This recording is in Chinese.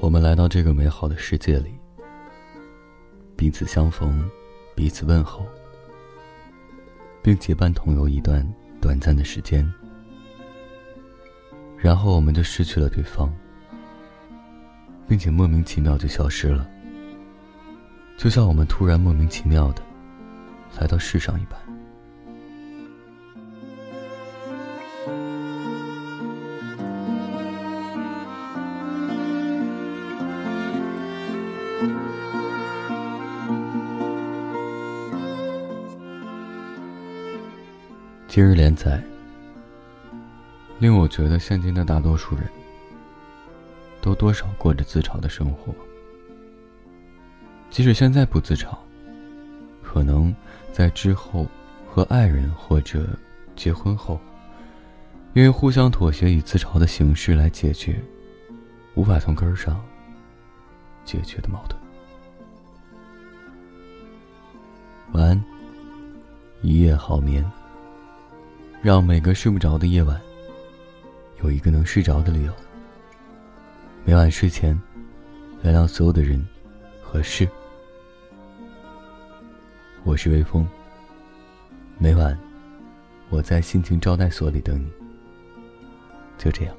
我们来到这个美好的世界里，彼此相逢，彼此问候，并结伴同游一段短暂的时间，然后我们就失去了对方，并且莫名其妙就消失了，就像我们突然莫名其妙的来到世上一般。今日连载，令我觉得现今的大多数人，都多少过着自嘲的生活。即使现在不自嘲，可能在之后和爱人或者结婚后，因为互相妥协以自嘲的形式来解决，无法从根儿上解决的矛盾。晚安，一夜好眠。让每个睡不着的夜晚，有一个能睡着的理由。每晚睡前，原谅所有的人和事。我是微风。每晚，我在心情招待所里等你。就这样。